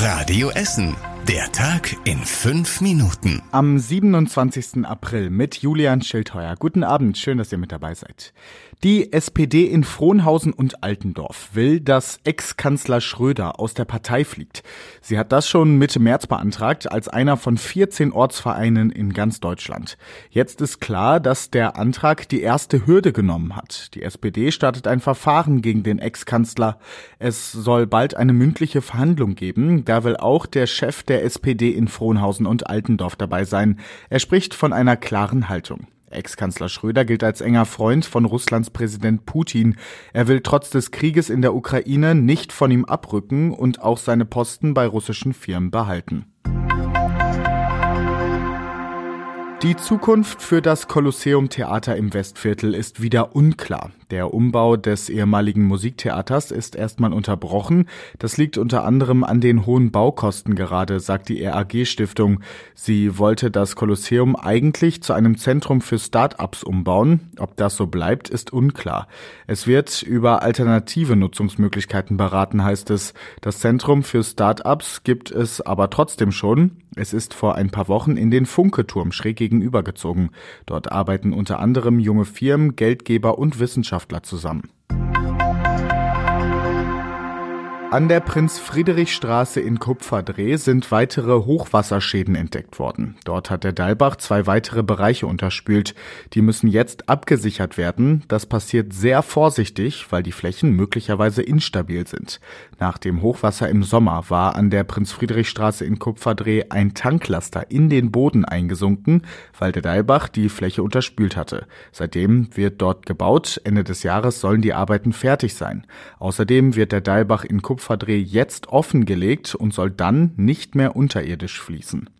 Radio Essen. Der Tag in fünf Minuten. Am 27. April mit Julian Schildheuer. Guten Abend, schön, dass ihr mit dabei seid. Die SPD in Frohnhausen und Altendorf will, dass Ex-Kanzler Schröder aus der Partei fliegt. Sie hat das schon Mitte März beantragt, als einer von 14 Ortsvereinen in ganz Deutschland. Jetzt ist klar, dass der Antrag die erste Hürde genommen hat. Die SPD startet ein Verfahren gegen den Ex-Kanzler. Es soll bald eine mündliche Verhandlung geben. Da will auch der Chef der SPD in Frohnhausen und Altendorf dabei sein. Er spricht von einer klaren Haltung. Ex-Kanzler Schröder gilt als enger Freund von Russlands Präsident Putin. Er will trotz des Krieges in der Ukraine nicht von ihm abrücken und auch seine Posten bei russischen Firmen behalten. Die Zukunft für das Kolosseum Theater im Westviertel ist wieder unklar. Der Umbau des ehemaligen Musiktheaters ist erstmal unterbrochen. Das liegt unter anderem an den hohen Baukosten gerade, sagt die RAG Stiftung. Sie wollte das Kolosseum eigentlich zu einem Zentrum für Start-ups umbauen. Ob das so bleibt, ist unklar. Es wird über alternative Nutzungsmöglichkeiten beraten, heißt es. Das Zentrum für Start-ups gibt es aber trotzdem schon. Es ist vor ein paar Wochen in den Funke-Turm schräg gegenübergezogen. Dort arbeiten unter anderem junge Firmen, Geldgeber und Wissenschaftler zusammen. An der Prinz-Friedrich-Straße in Kupferdreh sind weitere Hochwasserschäden entdeckt worden. Dort hat der Dalbach zwei weitere Bereiche unterspült. Die müssen jetzt abgesichert werden. Das passiert sehr vorsichtig, weil die Flächen möglicherweise instabil sind. Nach dem Hochwasser im Sommer war an der Prinz-Friedrich-Straße in Kupferdreh ein Tanklaster in den Boden eingesunken, weil der Dalbach die Fläche unterspült hatte. Seitdem wird dort gebaut. Ende des Jahres sollen die Arbeiten fertig sein. Außerdem wird der Dalbach in Kupferdreh Kupferdreh jetzt offengelegt und soll dann nicht mehr unterirdisch fließen.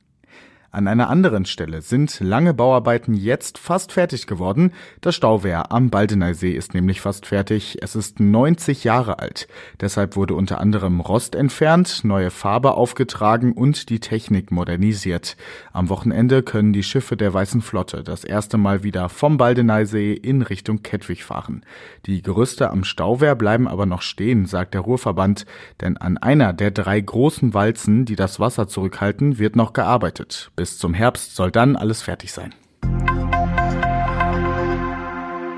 An einer anderen Stelle sind lange Bauarbeiten jetzt fast fertig geworden. Das Stauwehr am Baldeneysee ist nämlich fast fertig. Es ist 90 Jahre alt. Deshalb wurde unter anderem Rost entfernt, neue Farbe aufgetragen und die Technik modernisiert. Am Wochenende können die Schiffe der Weißen Flotte das erste Mal wieder vom Baldeneysee in Richtung Kettwig fahren. Die Gerüste am Stauwehr bleiben aber noch stehen, sagt der Ruhrverband, denn an einer der drei großen Walzen, die das Wasser zurückhalten, wird noch gearbeitet. Bis zum Herbst soll dann alles fertig sein.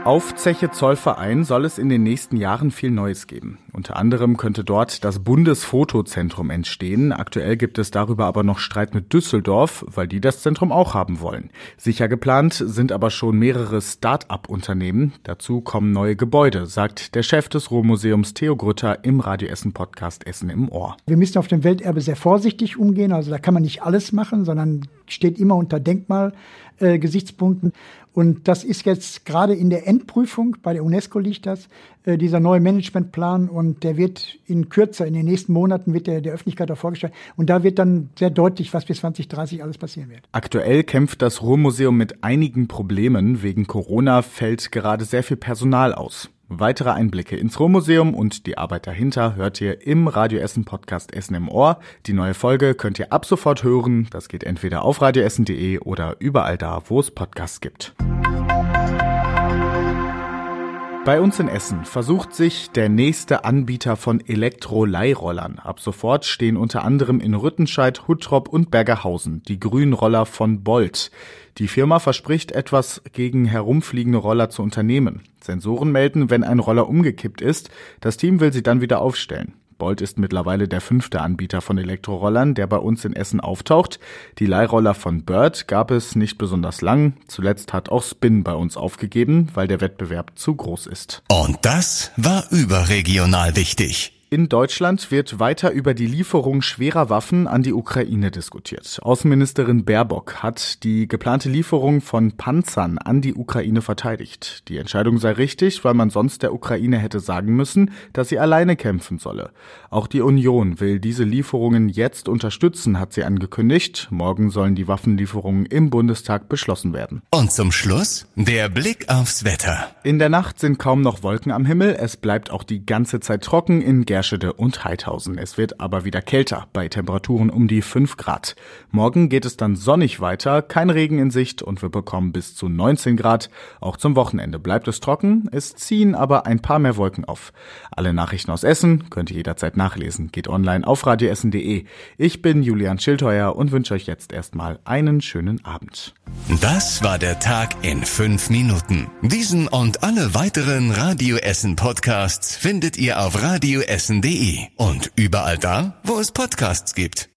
Auf Zeche Zollverein soll es in den nächsten Jahren viel Neues geben. Unter anderem könnte dort das Bundesfotozentrum entstehen. Aktuell gibt es darüber aber noch Streit mit Düsseldorf, weil die das Zentrum auch haben wollen. Sicher geplant sind aber schon mehrere Start-up-Unternehmen. Dazu kommen neue Gebäude, sagt der Chef des Ruhrmuseums Theo Grütter im Radio Essen Podcast Essen im Ohr. Wir müssen auf dem Welterbe sehr vorsichtig umgehen. Also da kann man nicht alles machen, sondern steht immer unter Denkmalgesichtspunkten. Äh, und das ist jetzt gerade in der Endprüfung, bei der UNESCO liegt das, äh, dieser neue Managementplan und der wird in kürzer, in den nächsten Monaten wird der der Öffentlichkeit auch vorgestellt. Und da wird dann sehr deutlich, was bis 2030 alles passieren wird. Aktuell kämpft das Ruhrmuseum mit einigen Problemen. Wegen Corona fällt gerade sehr viel Personal aus. Weitere Einblicke ins Ruhrmuseum und die Arbeit dahinter hört ihr im Radio Essen Podcast Essen im Ohr. Die neue Folge könnt ihr ab sofort hören. Das geht entweder auf radioessen.de oder überall da, wo es Podcasts gibt. Bei uns in Essen versucht sich der nächste Anbieter von Elektro-Leihrollern. Ab sofort stehen unter anderem in Rüttenscheid, Huttrop und Bergerhausen die grünen Roller von Bolt. Die Firma verspricht etwas gegen herumfliegende Roller zu unternehmen. Sensoren melden, wenn ein Roller umgekippt ist. Das Team will sie dann wieder aufstellen. Bolt ist mittlerweile der fünfte Anbieter von Elektrorollern, der bei uns in Essen auftaucht. Die Leihroller von Bird gab es nicht besonders lang. Zuletzt hat auch Spin bei uns aufgegeben, weil der Wettbewerb zu groß ist. Und das war überregional wichtig. In Deutschland wird weiter über die Lieferung schwerer Waffen an die Ukraine diskutiert. Außenministerin Baerbock hat die geplante Lieferung von Panzern an die Ukraine verteidigt. Die Entscheidung sei richtig, weil man sonst der Ukraine hätte sagen müssen, dass sie alleine kämpfen solle. Auch die Union will diese Lieferungen jetzt unterstützen, hat sie angekündigt. Morgen sollen die Waffenlieferungen im Bundestag beschlossen werden. Und zum Schluss der Blick aufs Wetter. In der Nacht sind kaum noch Wolken am Himmel. Es bleibt auch die ganze Zeit trocken in Ger Scherschede und Heidhausen. Es wird aber wieder kälter, bei Temperaturen um die 5 Grad. Morgen geht es dann sonnig weiter, kein Regen in Sicht und wir bekommen bis zu 19 Grad. Auch zum Wochenende bleibt es trocken, es ziehen aber ein paar mehr Wolken auf. Alle Nachrichten aus Essen könnt ihr jederzeit nachlesen. Geht online auf radioessen.de. Ich bin Julian Schildheuer und wünsche euch jetzt erstmal einen schönen Abend. Das war der Tag in fünf Minuten. Diesen und alle weiteren Radio Essen Podcasts findet ihr auf radioessen.de und überall da, wo es Podcasts gibt.